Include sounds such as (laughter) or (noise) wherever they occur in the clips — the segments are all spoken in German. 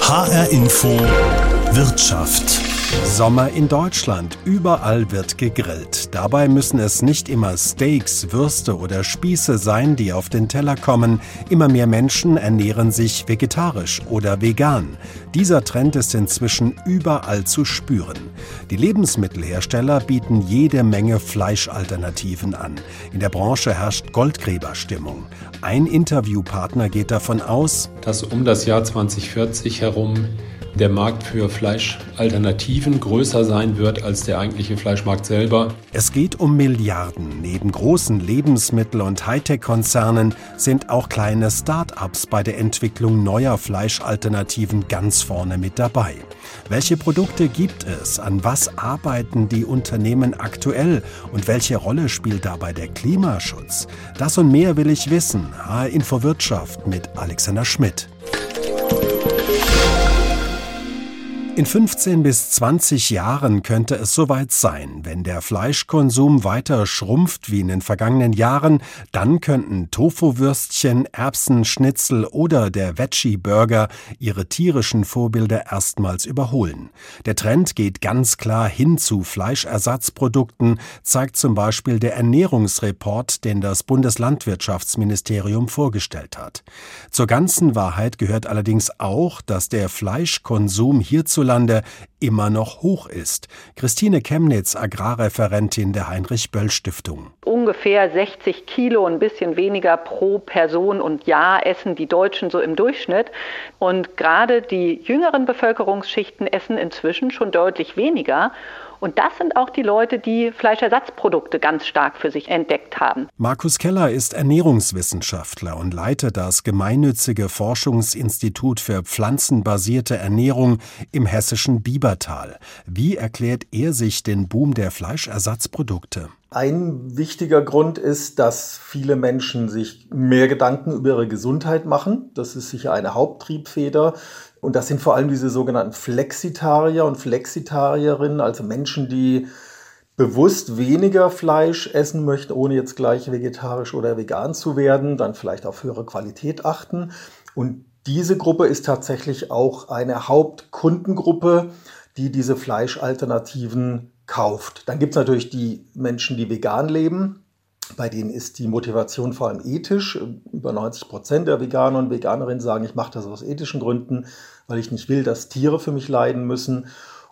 HR Info Wirtschaft. Sommer in Deutschland. Überall wird gegrillt. Dabei müssen es nicht immer Steaks, Würste oder Spieße sein, die auf den Teller kommen. Immer mehr Menschen ernähren sich vegetarisch oder vegan. Dieser Trend ist inzwischen überall zu spüren. Die Lebensmittelhersteller bieten jede Menge Fleischalternativen an. In der Branche herrscht Goldgräberstimmung. Ein Interviewpartner geht davon aus, dass um das Jahr 2040 herum der Markt für Fleischalternativen größer sein wird als der eigentliche Fleischmarkt selber. Es geht um Milliarden. Neben großen Lebensmittel- und Hightech-Konzernen sind auch kleine Start-ups bei der Entwicklung neuer Fleischalternativen ganz vorne mit dabei. Welche Produkte gibt es? An was arbeiten die Unternehmen aktuell? Und welche Rolle spielt dabei der Klimaschutz? Das und mehr will ich wissen. HR Info Wirtschaft mit Alexander Schmidt. In 15 bis 20 Jahren könnte es soweit sein. Wenn der Fleischkonsum weiter schrumpft wie in den vergangenen Jahren, dann könnten Tofu-Würstchen, Erbsenschnitzel oder der Veggie-Burger ihre tierischen Vorbilder erstmals überholen. Der Trend geht ganz klar hin zu Fleischersatzprodukten, zeigt zum Beispiel der Ernährungsreport, den das Bundeslandwirtschaftsministerium vorgestellt hat. Zur ganzen Wahrheit gehört allerdings auch, dass der Fleischkonsum hierzu hierzulande immer noch hoch ist. Christine Chemnitz, Agrarreferentin der Heinrich-Böll-Stiftung. Ungefähr 60 Kilo, ein bisschen weniger pro Person und Jahr essen die Deutschen so im Durchschnitt. Und gerade die jüngeren Bevölkerungsschichten essen inzwischen schon deutlich weniger. Und das sind auch die Leute, die Fleischersatzprodukte ganz stark für sich entdeckt haben. Markus Keller ist Ernährungswissenschaftler und leitet das gemeinnützige Forschungsinstitut für pflanzenbasierte Ernährung im hessischen Biebertal. Wie erklärt er sich den Boom der Fleischersatzprodukte? Ein wichtiger Grund ist, dass viele Menschen sich mehr Gedanken über ihre Gesundheit machen. Das ist sicher eine Haupttriebfeder. Und das sind vor allem diese sogenannten Flexitarier und Flexitarierinnen, also Menschen, die bewusst weniger Fleisch essen möchten, ohne jetzt gleich vegetarisch oder vegan zu werden, dann vielleicht auf höhere Qualität achten. Und diese Gruppe ist tatsächlich auch eine Hauptkundengruppe, die diese Fleischalternativen kauft. Dann gibt es natürlich die Menschen, die vegan leben. Bei denen ist die Motivation vor allem ethisch. Über 90 Prozent der Veganer und Veganerinnen sagen, ich mache das aus ethischen Gründen, weil ich nicht will, dass Tiere für mich leiden müssen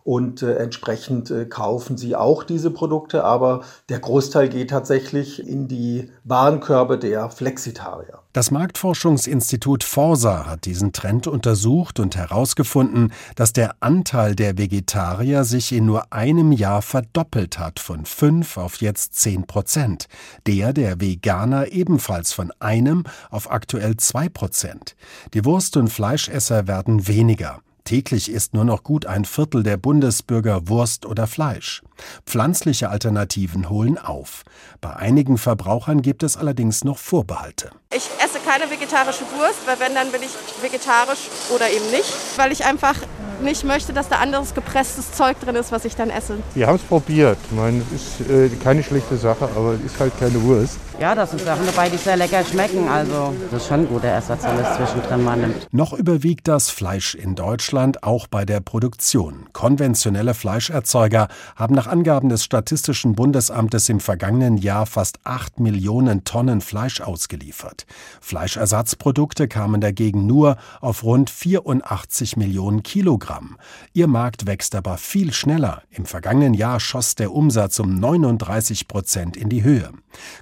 und äh, entsprechend äh, kaufen sie auch diese Produkte, aber der Großteil geht tatsächlich in die Warenkörbe der Flexitarier. Das Marktforschungsinstitut Forsa hat diesen Trend untersucht und herausgefunden, dass der Anteil der Vegetarier sich in nur einem Jahr verdoppelt hat, von 5 auf jetzt 10 Prozent. Der der Veganer ebenfalls von einem auf aktuell 2 Prozent. Die Wurst- und Fleischesser werden weniger. Täglich isst nur noch gut ein Viertel der Bundesbürger Wurst oder Fleisch. Pflanzliche Alternativen holen auf. Bei einigen Verbrauchern gibt es allerdings noch Vorbehalte. Ich esse keine vegetarische Wurst, weil wenn, dann bin ich vegetarisch oder eben nicht, weil ich einfach nicht möchte, dass da anderes gepresstes Zeug drin ist, was ich dann esse. Wir haben es probiert. Ich meine, es ist äh, keine schlechte Sache, aber es ist halt keine Wurst. Ja, da sind Sachen dabei, die sehr lecker schmecken. Also das ist schon ein guter Ersatz, wenn es zwischendrin mal nimmt. Noch überwiegt das Fleisch in Deutschland auch bei der Produktion. Konventionelle Fleischerzeuger haben nach Angaben des Statistischen Bundesamtes im vergangenen Jahr fast 8 Millionen Tonnen Fleisch ausgeliefert. Fleischersatzprodukte kamen dagegen nur auf rund 84 Millionen Kilogramm. Ihr Markt wächst aber viel schneller. Im vergangenen Jahr schoss der Umsatz um 39 Prozent in die Höhe.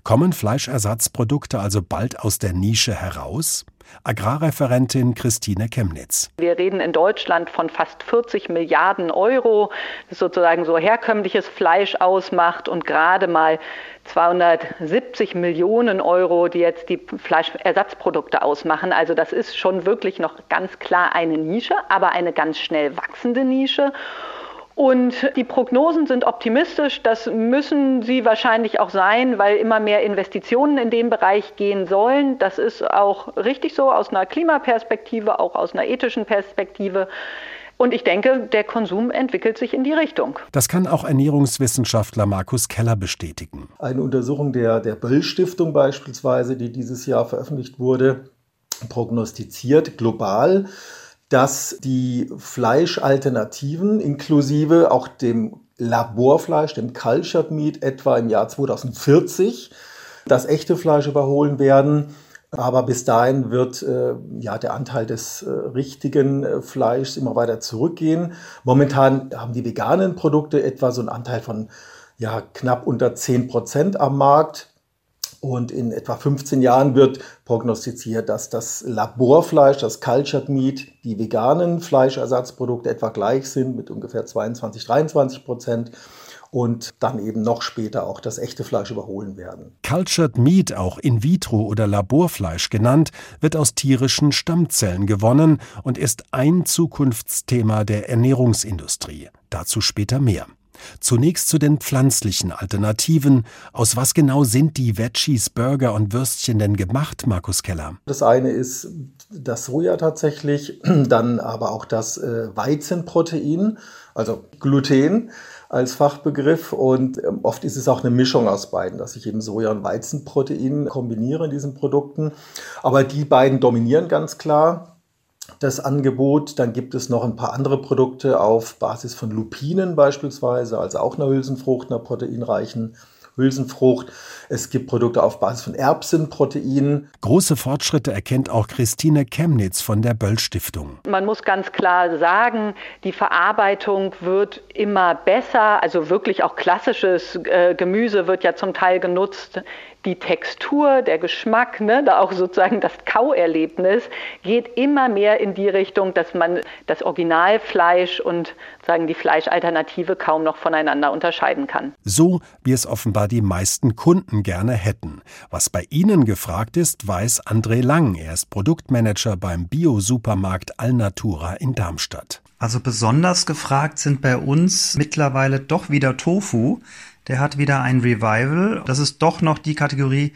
Kommen Fleischersatzprodukte also bald aus der Nische heraus? Agrarreferentin Christine Chemnitz. Wir reden in Deutschland von fast 40 Milliarden Euro, das sozusagen so herkömmliches Fleisch ausmacht und gerade mal 270 Millionen Euro, die jetzt die Fleischersatzprodukte ausmachen. Also das ist schon wirklich noch ganz klar eine Nische, aber eine ganz schnell wachsende Nische. Und die Prognosen sind optimistisch. Das müssen sie wahrscheinlich auch sein, weil immer mehr Investitionen in den Bereich gehen sollen. Das ist auch richtig so aus einer Klimaperspektive, auch aus einer ethischen Perspektive. Und ich denke, der Konsum entwickelt sich in die Richtung. Das kann auch Ernährungswissenschaftler Markus Keller bestätigen. Eine Untersuchung der, der Böll-Stiftung beispielsweise, die dieses Jahr veröffentlicht wurde, prognostiziert global, dass die Fleischalternativen inklusive auch dem Laborfleisch, dem Cultured Meat, etwa im Jahr 2040 das echte Fleisch überholen werden. Aber bis dahin wird äh, ja der Anteil des äh, richtigen äh, Fleischs immer weiter zurückgehen. Momentan haben die veganen Produkte etwa so einen Anteil von ja, knapp unter 10 Prozent am Markt. Und in etwa 15 Jahren wird prognostiziert, dass das Laborfleisch, das Cultured Meat, die veganen Fleischersatzprodukte etwa gleich sind mit ungefähr 22, 23 Prozent und dann eben noch später auch das echte Fleisch überholen werden. Cultured Meat, auch in vitro oder Laborfleisch genannt, wird aus tierischen Stammzellen gewonnen und ist ein Zukunftsthema der Ernährungsindustrie. Dazu später mehr. Zunächst zu den pflanzlichen Alternativen. Aus was genau sind die Veggies, Burger und Würstchen denn gemacht, Markus Keller? Das eine ist das Soja tatsächlich, (clears throat) dann aber auch das äh, Weizenprotein, also Gluten als Fachbegriff und ähm, oft ist es auch eine Mischung aus beiden, dass ich eben Soja- und Weizenprotein kombiniere in diesen Produkten. Aber die beiden dominieren ganz klar das Angebot. Dann gibt es noch ein paar andere Produkte auf Basis von Lupinen beispielsweise, also auch einer Hülsenfrucht, einer proteinreichen Hülsenfrucht. Es gibt Produkte auf Basis von Erbsenproteinen. Große Fortschritte erkennt auch Christine Chemnitz von der Böll Stiftung. Man muss ganz klar sagen, die Verarbeitung wird immer besser. Also wirklich auch klassisches äh, Gemüse wird ja zum Teil genutzt die Textur, der Geschmack, ne, da auch sozusagen das Kauerlebnis geht immer mehr in die Richtung, dass man das Originalfleisch und sagen die Fleischalternative kaum noch voneinander unterscheiden kann. So wie es offenbar die meisten Kunden gerne hätten. Was bei Ihnen gefragt ist, weiß André Lang. Er ist Produktmanager beim Bio-Supermarkt Alnatura in Darmstadt. Also besonders gefragt sind bei uns mittlerweile doch wieder Tofu der hat wieder ein Revival. Das ist doch noch die Kategorie,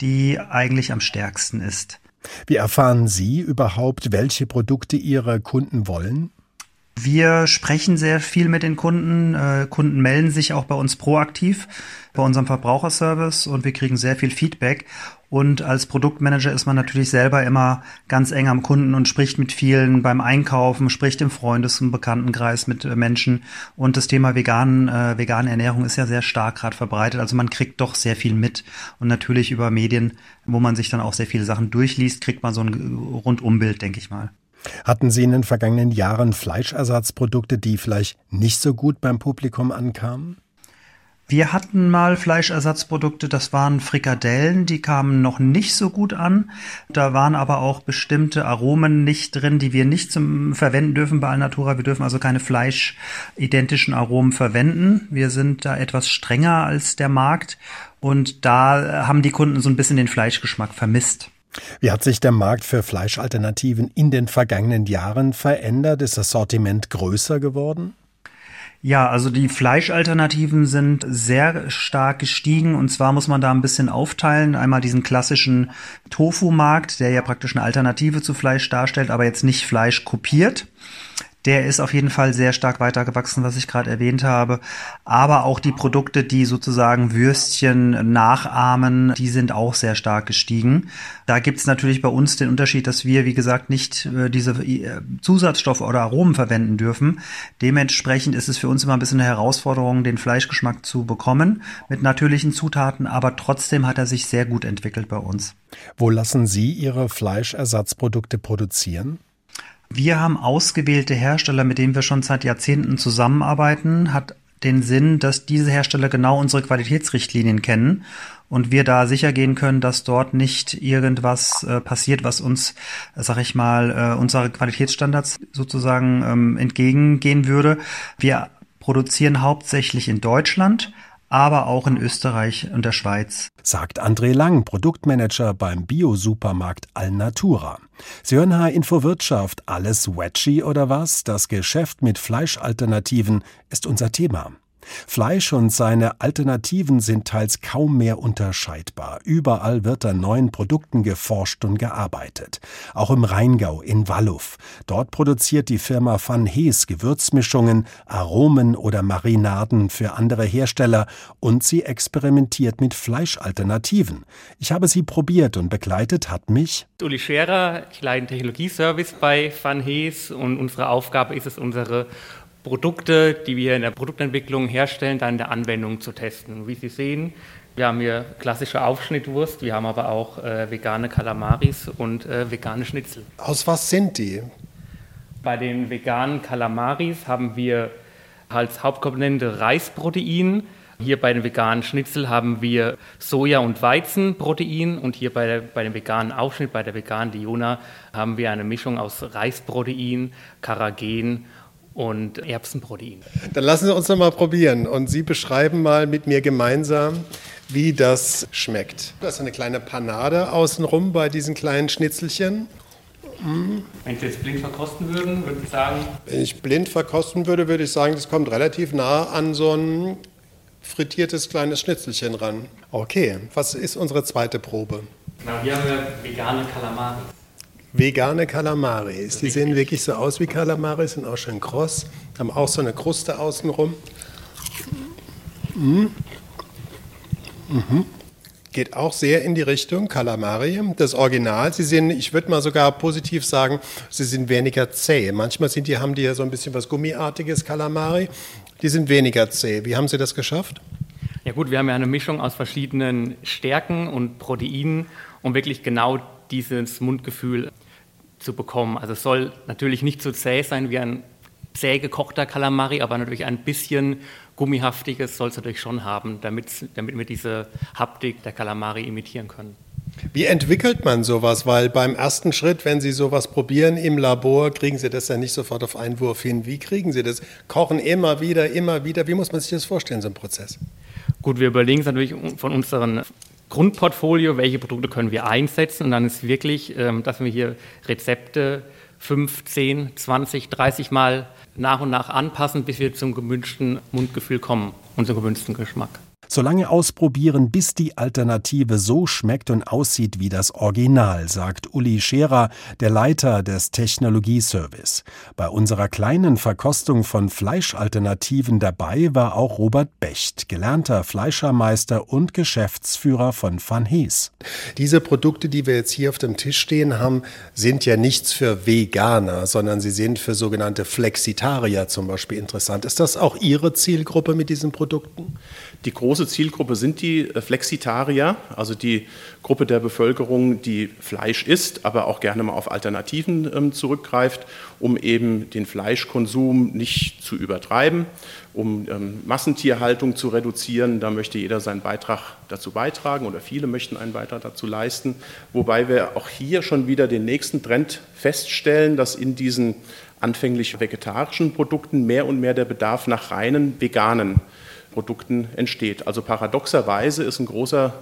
die eigentlich am stärksten ist. Wie erfahren Sie überhaupt, welche Produkte Ihre Kunden wollen? Wir sprechen sehr viel mit den Kunden. Äh, Kunden melden sich auch bei uns proaktiv bei unserem Verbraucherservice und wir kriegen sehr viel Feedback. Und als Produktmanager ist man natürlich selber immer ganz eng am Kunden und spricht mit vielen beim Einkaufen, spricht im Freundes- und Bekanntenkreis mit äh, Menschen. Und das Thema vegan, äh, vegane Ernährung ist ja sehr stark gerade verbreitet. Also man kriegt doch sehr viel mit. Und natürlich über Medien, wo man sich dann auch sehr viele Sachen durchliest, kriegt man so ein Rundumbild, denke ich mal. Hatten Sie in den vergangenen Jahren Fleischersatzprodukte, die vielleicht nicht so gut beim Publikum ankamen? Wir hatten mal Fleischersatzprodukte, das waren Frikadellen, die kamen noch nicht so gut an. Da waren aber auch bestimmte Aromen nicht drin, die wir nicht zum verwenden dürfen bei Alnatura. Wir dürfen also keine fleischidentischen Aromen verwenden. Wir sind da etwas strenger als der Markt und da haben die Kunden so ein bisschen den Fleischgeschmack vermisst. Wie hat sich der Markt für Fleischalternativen in den vergangenen Jahren verändert? Ist das Sortiment größer geworden? Ja, also die Fleischalternativen sind sehr stark gestiegen und zwar muss man da ein bisschen aufteilen. Einmal diesen klassischen Tofu-Markt, der ja praktisch eine Alternative zu Fleisch darstellt, aber jetzt nicht Fleisch kopiert. Der ist auf jeden Fall sehr stark weitergewachsen, was ich gerade erwähnt habe. Aber auch die Produkte, die sozusagen Würstchen nachahmen, die sind auch sehr stark gestiegen. Da gibt es natürlich bei uns den Unterschied, dass wir, wie gesagt, nicht äh, diese äh, Zusatzstoffe oder Aromen verwenden dürfen. Dementsprechend ist es für uns immer ein bisschen eine Herausforderung, den Fleischgeschmack zu bekommen mit natürlichen Zutaten. Aber trotzdem hat er sich sehr gut entwickelt bei uns. Wo lassen Sie Ihre Fleischersatzprodukte produzieren? Wir haben ausgewählte Hersteller, mit denen wir schon seit Jahrzehnten zusammenarbeiten. Hat den Sinn, dass diese Hersteller genau unsere Qualitätsrichtlinien kennen und wir da sicher gehen können, dass dort nicht irgendwas äh, passiert, was uns, sag ich mal, äh, unsere Qualitätsstandards sozusagen ähm, entgegengehen würde. Wir produzieren hauptsächlich in Deutschland, aber auch in Österreich und der Schweiz. Sagt André Lang, Produktmanager beim Bio-Supermarkt Alnatura. Sie hören H-Info Wirtschaft. Alles Wedgie oder was? Das Geschäft mit Fleischalternativen ist unser Thema. Fleisch und seine Alternativen sind teils kaum mehr unterscheidbar. Überall wird an neuen Produkten geforscht und gearbeitet. Auch im Rheingau in Walluff. Dort produziert die Firma Van Hees Gewürzmischungen, Aromen oder Marinaden für andere Hersteller und sie experimentiert mit Fleischalternativen. Ich habe sie probiert und begleitet hat mich Uli Scherer, ich leite Technologieservice bei Van Hees und unsere Aufgabe ist es, unsere Produkte, die wir in der Produktentwicklung herstellen, dann in der Anwendung zu testen. Wie Sie sehen, wir haben hier klassische Aufschnittwurst, wir haben aber auch äh, vegane Kalamaris und äh, vegane Schnitzel. Aus was sind die? Bei den veganen Kalamaris haben wir als Hauptkomponente Reisprotein. Hier bei den veganen Schnitzel haben wir Soja- und Weizenprotein und hier bei, der, bei dem veganen Aufschnitt, bei der veganen Liona, haben wir eine Mischung aus Reisprotein, Karagen und Erbsenprotein. Dann lassen Sie uns noch mal probieren und Sie beschreiben mal mit mir gemeinsam, wie das schmeckt. Das ist eine kleine Panade außenrum bei diesen kleinen Schnitzelchen. Mm. Wenn Sie jetzt blind verkosten würden, würde ich sagen? Wenn ich blind verkosten würde, würde ich sagen, das kommt relativ nah an so ein frittiertes kleines Schnitzelchen ran. Okay, was ist unsere zweite Probe? Na, hier haben wir vegane Kalamari vegane Kalamaris. Die sehen wirklich so aus wie Kalamaris, sind auch schön kross, haben auch so eine Kruste außenrum. Mhm. Mhm. Geht auch sehr in die Richtung Kalamari, das Original. Sie sehen, ich würde mal sogar positiv sagen, sie sind weniger zäh. Manchmal sind die, haben die ja so ein bisschen was Gummiartiges, Kalamari. Die sind weniger zäh. Wie haben Sie das geschafft? Ja gut, wir haben ja eine Mischung aus verschiedenen Stärken und Proteinen, um wirklich genau dieses Mundgefühl zu bekommen. Also es soll natürlich nicht so zäh sein wie ein zäh gekochter Kalamari, aber natürlich ein bisschen gummihaftiges soll es natürlich schon haben, damit, damit wir diese Haptik der Kalamari imitieren können. Wie entwickelt man sowas? Weil beim ersten Schritt, wenn Sie sowas probieren im Labor, kriegen Sie das ja nicht sofort auf Einwurf hin. Wie kriegen Sie das? Kochen immer wieder, immer wieder. Wie muss man sich das vorstellen, so ein Prozess? Gut, wir überlegen es natürlich von unseren Grundportfolio, welche Produkte können wir einsetzen. Und dann ist wirklich, ähm, dass wir hier Rezepte 5, 10, 20, 30 Mal nach und nach anpassen, bis wir zum gewünschten Mundgefühl kommen und zum gewünschten Geschmack. So lange ausprobieren, bis die Alternative so schmeckt und aussieht wie das Original, sagt Uli Scherer, der Leiter des Technologieservice. Bei unserer kleinen Verkostung von Fleischalternativen dabei war auch Robert Becht, gelernter Fleischermeister und Geschäftsführer von Van Hees. Diese Produkte, die wir jetzt hier auf dem Tisch stehen haben, sind ja nichts für Veganer, sondern sie sind für sogenannte Flexitarier zum Beispiel interessant. Ist das auch Ihre Zielgruppe mit diesen Produkten? Die große Zielgruppe sind die äh, Flexitarier, also die Gruppe der Bevölkerung, die Fleisch isst, aber auch gerne mal auf Alternativen ähm, zurückgreift, um eben den Fleischkonsum nicht zu übertreiben, um ähm, Massentierhaltung zu reduzieren. Da möchte jeder seinen Beitrag dazu beitragen oder viele möchten einen Beitrag dazu leisten. Wobei wir auch hier schon wieder den nächsten Trend feststellen, dass in diesen anfänglich vegetarischen Produkten mehr und mehr der Bedarf nach reinen veganen Produkten entsteht. Also paradoxerweise ist ein großer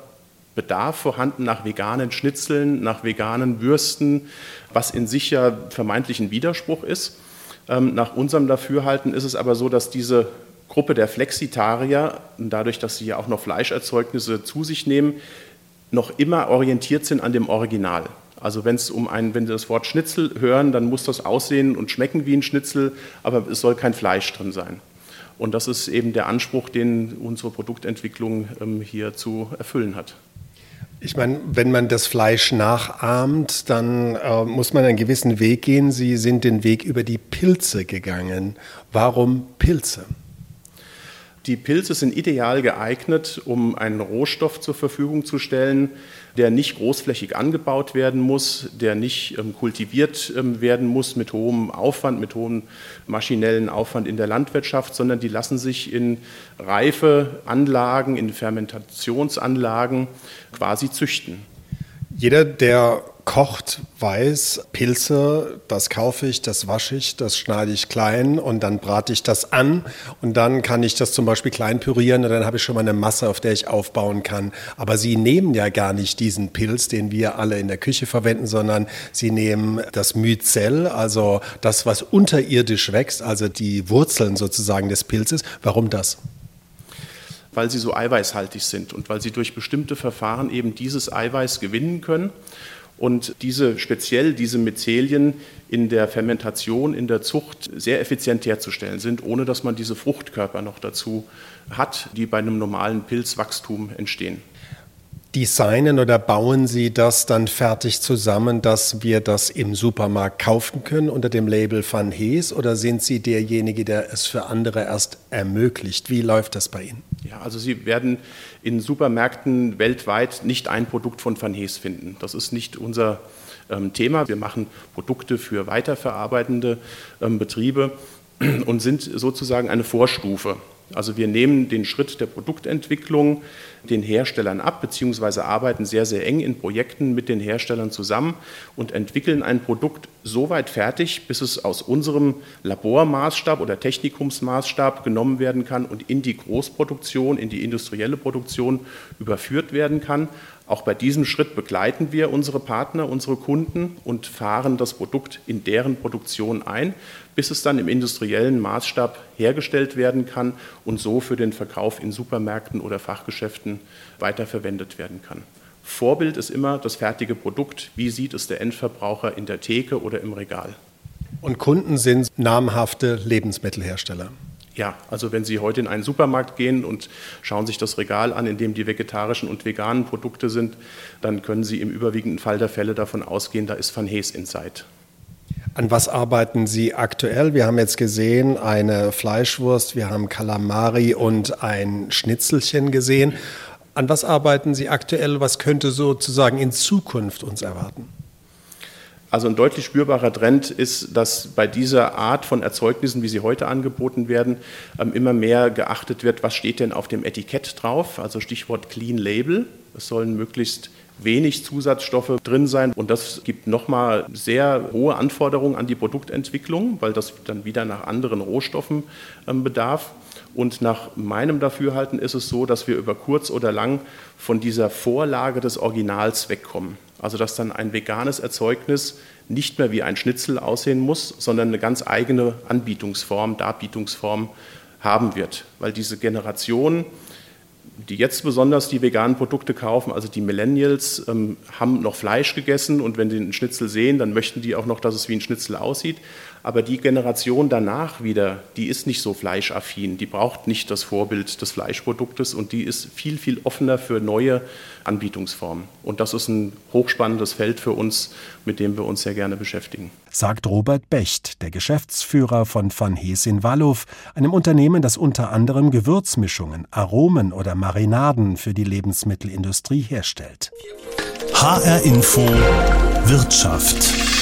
Bedarf vorhanden nach veganen Schnitzeln, nach veganen Würsten, was in sich ja vermeintlich ein Widerspruch ist. Ähm, nach unserem Dafürhalten ist es aber so, dass diese Gruppe der Flexitarier, dadurch, dass sie ja auch noch Fleischerzeugnisse zu sich nehmen, noch immer orientiert sind an dem Original. Also wenn es um ein, wenn Sie das Wort Schnitzel hören, dann muss das aussehen und schmecken wie ein Schnitzel, aber es soll kein Fleisch drin sein. Und das ist eben der Anspruch, den unsere Produktentwicklung ähm, hier zu erfüllen hat. Ich meine, wenn man das Fleisch nachahmt, dann äh, muss man einen gewissen Weg gehen. Sie sind den Weg über die Pilze gegangen. Warum Pilze? Die Pilze sind ideal geeignet, um einen Rohstoff zur Verfügung zu stellen, der nicht großflächig angebaut werden muss, der nicht ähm, kultiviert ähm, werden muss mit hohem Aufwand, mit hohem maschinellen Aufwand in der Landwirtschaft, sondern die lassen sich in reife Anlagen, in Fermentationsanlagen quasi züchten. Jeder, der kocht, weiß, Pilze, das kaufe ich, das wasche ich, das schneide ich klein und dann brate ich das an und dann kann ich das zum Beispiel klein pürieren und dann habe ich schon mal eine Masse, auf der ich aufbauen kann. Aber Sie nehmen ja gar nicht diesen Pilz, den wir alle in der Küche verwenden, sondern Sie nehmen das Myzel, also das, was unterirdisch wächst, also die Wurzeln sozusagen des Pilzes. Warum das? weil sie so eiweißhaltig sind und weil sie durch bestimmte Verfahren eben dieses Eiweiß gewinnen können und diese speziell diese Myzelien in der Fermentation, in der Zucht sehr effizient herzustellen sind, ohne dass man diese Fruchtkörper noch dazu hat, die bei einem normalen Pilzwachstum entstehen designen oder bauen Sie das dann fertig zusammen, dass wir das im Supermarkt kaufen können unter dem Label Van Hees oder sind Sie derjenige, der es für andere erst ermöglicht? Wie läuft das bei Ihnen? Ja, also Sie werden in Supermärkten weltweit nicht ein Produkt von Van Hees finden. Das ist nicht unser ähm, Thema. Wir machen Produkte für weiterverarbeitende ähm, Betriebe und sind sozusagen eine Vorstufe. Also wir nehmen den Schritt der Produktentwicklung den Herstellern ab, beziehungsweise arbeiten sehr, sehr eng in Projekten mit den Herstellern zusammen und entwickeln ein Produkt so weit fertig, bis es aus unserem Labormaßstab oder Technikumsmaßstab genommen werden kann und in die Großproduktion, in die industrielle Produktion überführt werden kann. Auch bei diesem Schritt begleiten wir unsere Partner, unsere Kunden und fahren das Produkt in deren Produktion ein, bis es dann im industriellen Maßstab hergestellt werden kann und so für den Verkauf in Supermärkten oder Fachgeschäften weiterverwendet werden kann. Vorbild ist immer das fertige Produkt. Wie sieht es der Endverbraucher in der Theke oder im Regal? Und Kunden sind namhafte Lebensmittelhersteller. Ja, also wenn Sie heute in einen Supermarkt gehen und schauen sich das Regal an, in dem die vegetarischen und veganen Produkte sind, dann können Sie im überwiegenden Fall der Fälle davon ausgehen, da ist Van Hees Inside. An was arbeiten Sie aktuell? Wir haben jetzt gesehen, eine Fleischwurst, wir haben Kalamari und ein Schnitzelchen gesehen. An was arbeiten Sie aktuell? Was könnte sozusagen in Zukunft uns erwarten? Also ein deutlich spürbarer Trend ist, dass bei dieser Art von Erzeugnissen, wie sie heute angeboten werden, ähm, immer mehr geachtet wird, was steht denn auf dem Etikett drauf, also Stichwort Clean Label. Es sollen möglichst wenig Zusatzstoffe drin sein und das gibt nochmal sehr hohe Anforderungen an die Produktentwicklung, weil das dann wieder nach anderen Rohstoffen ähm, bedarf. Und nach meinem Dafürhalten ist es so, dass wir über kurz oder lang von dieser Vorlage des Originals wegkommen. Also dass dann ein veganes Erzeugnis nicht mehr wie ein Schnitzel aussehen muss, sondern eine ganz eigene Anbietungsform, Darbietungsform haben wird. Weil diese Generation, die jetzt besonders die veganen Produkte kaufen, also die Millennials, ähm, haben noch Fleisch gegessen und wenn die einen Schnitzel sehen, dann möchten die auch noch, dass es wie ein Schnitzel aussieht. Aber die Generation danach wieder, die ist nicht so fleischaffin, die braucht nicht das Vorbild des Fleischproduktes und die ist viel, viel offener für neue Anbietungsformen. Und das ist ein hochspannendes Feld für uns, mit dem wir uns sehr gerne beschäftigen. Sagt Robert Becht, der Geschäftsführer von Van Hees in Wallow, einem Unternehmen, das unter anderem Gewürzmischungen, Aromen oder Marinaden für die Lebensmittelindustrie herstellt. HR Info Wirtschaft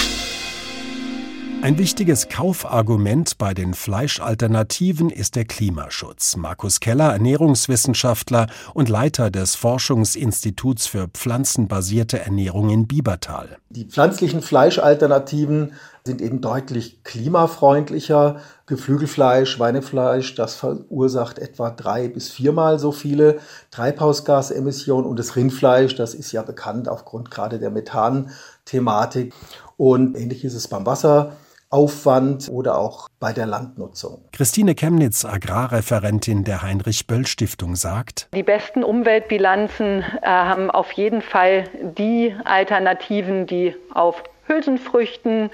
ein wichtiges Kaufargument bei den Fleischalternativen ist der Klimaschutz. Markus Keller, Ernährungswissenschaftler und Leiter des Forschungsinstituts für pflanzenbasierte Ernährung in Biebertal. Die pflanzlichen Fleischalternativen sind eben deutlich klimafreundlicher. Geflügelfleisch, Schweinefleisch, das verursacht etwa drei bis viermal so viele Treibhausgasemissionen und das Rindfleisch, das ist ja bekannt aufgrund gerade der Methan-Thematik. Und ähnlich ist es beim Wasser. Aufwand oder auch bei der Landnutzung. Christine Chemnitz, Agrarreferentin der Heinrich-Böll-Stiftung, sagt, die besten Umweltbilanzen äh, haben auf jeden Fall die Alternativen, die auf Hülsenfrüchten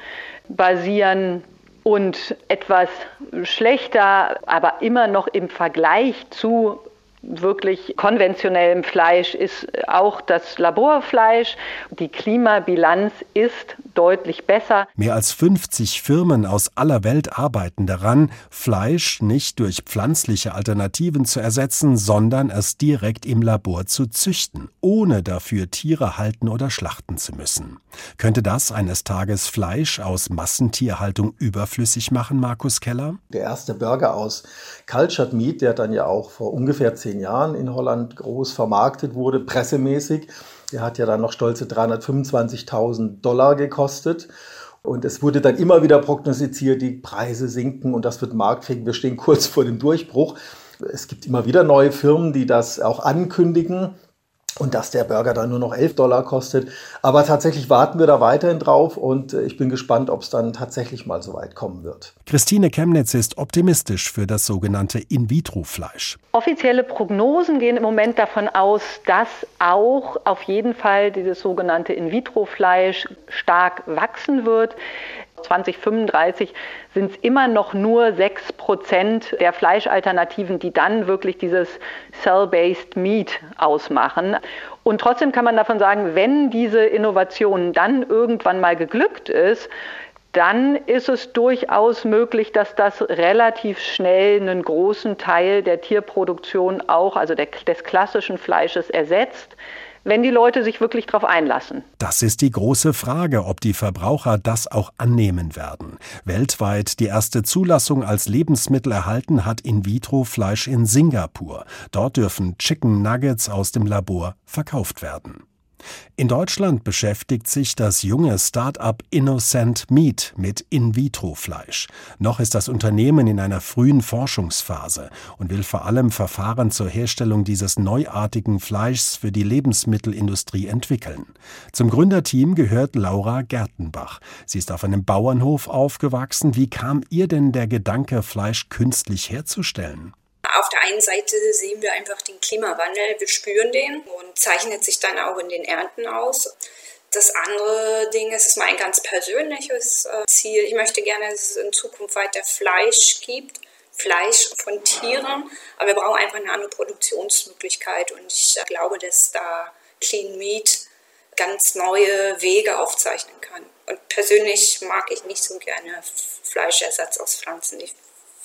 basieren und etwas schlechter, aber immer noch im Vergleich zu wirklich konventionellem Fleisch ist auch das Laborfleisch. Die Klimabilanz ist deutlich besser. Mehr als 50 Firmen aus aller Welt arbeiten daran, Fleisch nicht durch pflanzliche Alternativen zu ersetzen, sondern es direkt im Labor zu züchten, ohne dafür Tiere halten oder schlachten zu müssen. Könnte das eines Tages Fleisch aus Massentierhaltung überflüssig machen, Markus Keller? Der erste Burger aus Cultured Meat, der dann ja auch vor ungefähr zehn Jahren in Holland groß vermarktet wurde, pressemäßig, der hat ja dann noch stolze 325.000 Dollar gekostet. Und es wurde dann immer wieder prognostiziert, die Preise sinken und das wird marktfähig. Wir stehen kurz vor dem Durchbruch. Es gibt immer wieder neue Firmen, die das auch ankündigen. Und dass der Burger dann nur noch 11 Dollar kostet. Aber tatsächlich warten wir da weiterhin drauf und äh, ich bin gespannt, ob es dann tatsächlich mal so weit kommen wird. Christine Chemnitz ist optimistisch für das sogenannte In-vitro-Fleisch. Offizielle Prognosen gehen im Moment davon aus, dass auch auf jeden Fall dieses sogenannte In-vitro-Fleisch stark wachsen wird. 2035 sind es immer noch nur 6 Prozent der Fleischalternativen, die dann wirklich dieses Cell-Based Meat ausmachen. Und trotzdem kann man davon sagen, wenn diese Innovation dann irgendwann mal geglückt ist, dann ist es durchaus möglich, dass das relativ schnell einen großen Teil der Tierproduktion auch, also der, des klassischen Fleisches ersetzt wenn die Leute sich wirklich darauf einlassen. Das ist die große Frage, ob die Verbraucher das auch annehmen werden. Weltweit die erste Zulassung als Lebensmittel erhalten hat In-vitro-Fleisch in Singapur. Dort dürfen Chicken Nuggets aus dem Labor verkauft werden. In Deutschland beschäftigt sich das junge Start-up Innocent Meat mit In-vitro-Fleisch. Noch ist das Unternehmen in einer frühen Forschungsphase und will vor allem Verfahren zur Herstellung dieses neuartigen Fleischs für die Lebensmittelindustrie entwickeln. Zum Gründerteam gehört Laura Gertenbach. Sie ist auf einem Bauernhof aufgewachsen. Wie kam ihr denn der Gedanke, Fleisch künstlich herzustellen? Auf der einen Seite sehen wir einfach den Klimawandel, wir spüren den und zeichnet sich dann auch in den Ernten aus. Das andere Ding ist, ist mein ganz persönliches äh, Ziel. Ich möchte gerne, dass es in Zukunft weiter Fleisch gibt. Fleisch von Tieren, aber wir brauchen einfach eine andere Produktionsmöglichkeit und ich äh, glaube, dass da Clean Meat ganz neue Wege aufzeichnen kann. Und persönlich mag ich nicht so gerne Fleischersatz aus Pflanzen. Ich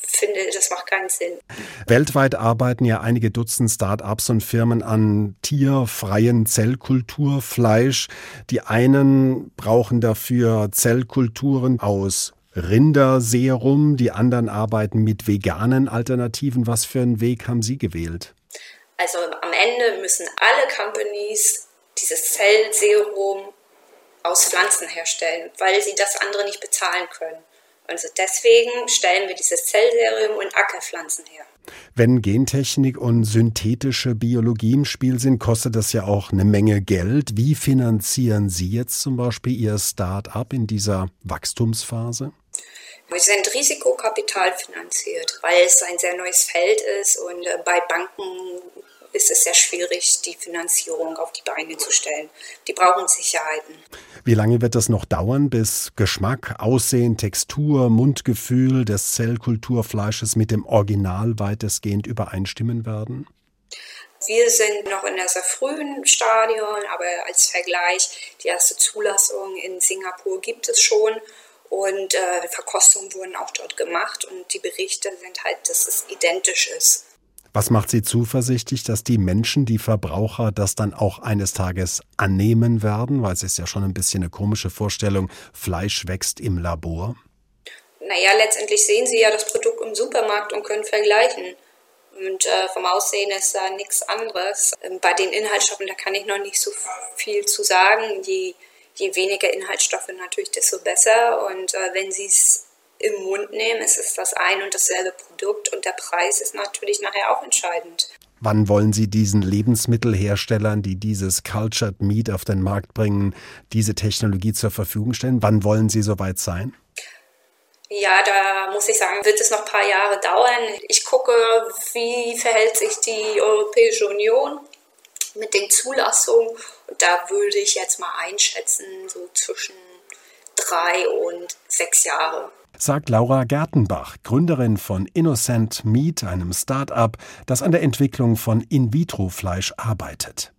finde, das macht keinen Sinn. Weltweit arbeiten ja einige Dutzend Start-ups und Firmen an tierfreien Zellkulturfleisch. Die einen brauchen dafür Zellkulturen aus Rinderserum, die anderen arbeiten mit veganen Alternativen. Was für einen Weg haben Sie gewählt? Also am Ende müssen alle Companies dieses Zellserum aus Pflanzen herstellen, weil sie das andere nicht bezahlen können. Also deswegen stellen wir dieses Zellserum in Ackerpflanzen her. Wenn Gentechnik und synthetische Biologie im Spiel sind, kostet das ja auch eine Menge Geld. Wie finanzieren Sie jetzt zum Beispiel Ihr Start-up in dieser Wachstumsphase? Wir sind Risikokapital finanziert, weil es ein sehr neues Feld ist und äh, bei Banken ist es sehr schwierig, die Finanzierung auf die Beine zu stellen. Die brauchen Sicherheiten. Wie lange wird das noch dauern, bis Geschmack, Aussehen, Textur, Mundgefühl des Zellkulturfleisches mit dem Original weitestgehend übereinstimmen werden? Wir sind noch in einem sehr frühen Stadion, aber als Vergleich, die erste Zulassung in Singapur gibt es schon und äh, Verkostungen wurden auch dort gemacht und die Berichte sind halt, dass es identisch ist. Was macht Sie zuversichtlich, dass die Menschen, die Verbraucher, das dann auch eines Tages annehmen werden? Weil es ist ja schon ein bisschen eine komische Vorstellung, Fleisch wächst im Labor. Naja, letztendlich sehen Sie ja das Produkt im Supermarkt und können vergleichen. Und äh, vom Aussehen ist da nichts anderes. Ähm, bei den Inhaltsstoffen, da kann ich noch nicht so viel zu sagen. Je, je weniger Inhaltsstoffe natürlich, desto besser. Und äh, wenn Sie es im Mund nehmen, es ist das ein und dasselbe Produkt und der Preis ist natürlich nachher auch entscheidend. Wann wollen Sie diesen Lebensmittelherstellern, die dieses Cultured Meat auf den Markt bringen, diese Technologie zur Verfügung stellen? Wann wollen Sie soweit sein? Ja, da muss ich sagen, wird es noch ein paar Jahre dauern. Ich gucke, wie verhält sich die Europäische Union mit den Zulassungen. Und da würde ich jetzt mal einschätzen, so zwischen drei und sechs Jahre sagt Laura Gertenbach, Gründerin von Innocent Meat, einem Start-up, das an der Entwicklung von In-vitro-Fleisch arbeitet.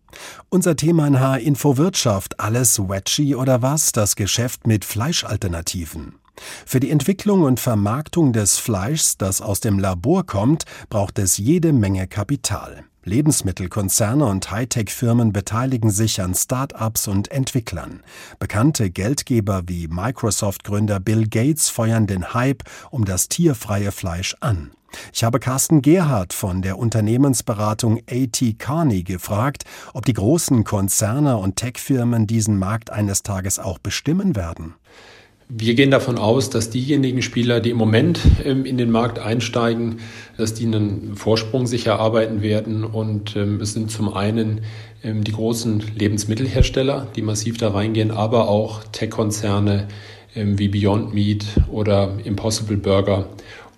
Unser Thema in H-Info Wirtschaft, alles Wedgie oder was, das Geschäft mit Fleischalternativen. Für die Entwicklung und Vermarktung des Fleischs, das aus dem Labor kommt, braucht es jede Menge Kapital. Lebensmittelkonzerne und Hightech-Firmen beteiligen sich an Start-ups und Entwicklern. Bekannte Geldgeber wie Microsoft-Gründer Bill Gates feuern den Hype um das tierfreie Fleisch an. Ich habe Carsten Gerhardt von der Unternehmensberatung AT Carney gefragt, ob die großen Konzerne und Tech-Firmen diesen Markt eines Tages auch bestimmen werden. Wir gehen davon aus, dass diejenigen Spieler, die im Moment ähm, in den Markt einsteigen, dass die einen Vorsprung sich erarbeiten werden. Und ähm, es sind zum einen ähm, die großen Lebensmittelhersteller, die massiv da reingehen, aber auch Tech-Konzerne wie Beyond Meat oder Impossible Burger.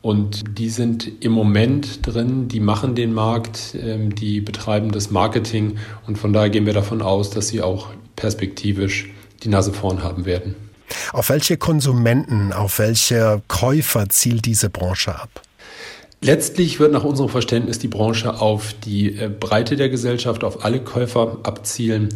Und die sind im Moment drin, die machen den Markt, die betreiben das Marketing und von daher gehen wir davon aus, dass sie auch perspektivisch die Nase vorn haben werden. Auf welche Konsumenten, auf welche Käufer zielt diese Branche ab? Letztlich wird nach unserem Verständnis die Branche auf die äh, Breite der Gesellschaft, auf alle Käufer abzielen.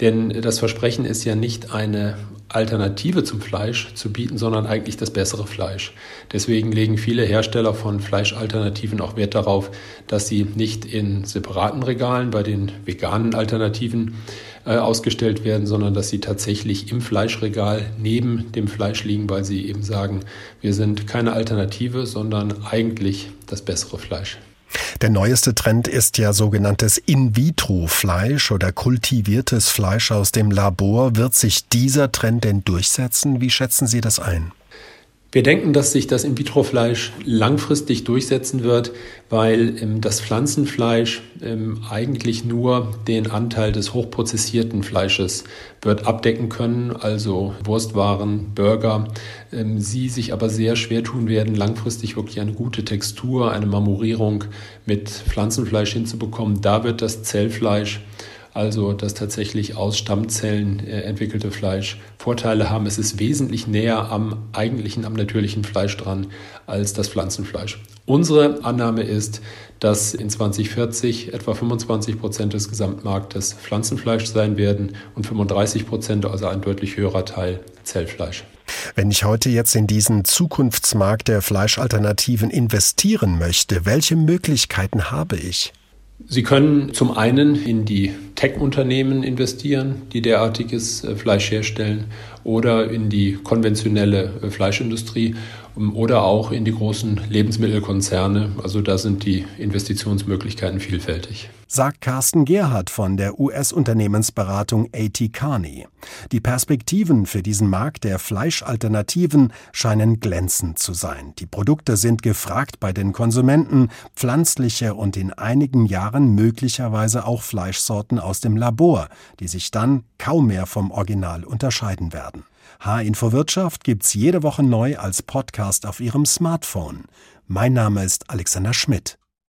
Denn das Versprechen ist ja nicht eine Alternative zum Fleisch zu bieten, sondern eigentlich das bessere Fleisch. Deswegen legen viele Hersteller von Fleischalternativen auch Wert darauf, dass sie nicht in separaten Regalen bei den veganen Alternativen äh, ausgestellt werden, sondern dass sie tatsächlich im Fleischregal neben dem Fleisch liegen, weil sie eben sagen, wir sind keine Alternative, sondern eigentlich das bessere Fleisch. Der neueste Trend ist ja sogenanntes In-vitro-Fleisch oder kultiviertes Fleisch aus dem Labor. Wird sich dieser Trend denn durchsetzen? Wie schätzen Sie das ein? Wir denken, dass sich das In-vitro-Fleisch langfristig durchsetzen wird, weil ähm, das Pflanzenfleisch ähm, eigentlich nur den Anteil des hochprozessierten Fleisches wird abdecken können, also Wurstwaren, Burger. Ähm, sie sich aber sehr schwer tun werden, langfristig wirklich eine gute Textur, eine Marmorierung mit Pflanzenfleisch hinzubekommen. Da wird das Zellfleisch also das tatsächlich aus Stammzellen äh, entwickelte Fleisch Vorteile haben. Es ist wesentlich näher am eigentlichen, am natürlichen Fleisch dran als das Pflanzenfleisch. Unsere Annahme ist, dass in 2040 etwa 25 Prozent des Gesamtmarktes Pflanzenfleisch sein werden und 35 Prozent, also ein deutlich höherer Teil, Zellfleisch. Wenn ich heute jetzt in diesen Zukunftsmarkt der Fleischalternativen investieren möchte, welche Möglichkeiten habe ich? Sie können zum einen in die Tech-Unternehmen investieren, die derartiges äh, Fleisch herstellen, oder in die konventionelle äh, Fleischindustrie oder auch in die großen Lebensmittelkonzerne. Also da sind die Investitionsmöglichkeiten vielfältig. Sagt Carsten Gerhardt von der US-Unternehmensberatung AT Carney. Die Perspektiven für diesen Markt der Fleischalternativen scheinen glänzend zu sein. Die Produkte sind gefragt bei den Konsumenten, pflanzliche und in einigen Jahren möglicherweise auch Fleischsorten aus dem Labor, die sich dann kaum mehr vom Original unterscheiden werden. H-Info Wirtschaft gibt's jede Woche neu als Podcast auf Ihrem Smartphone. Mein Name ist Alexander Schmidt.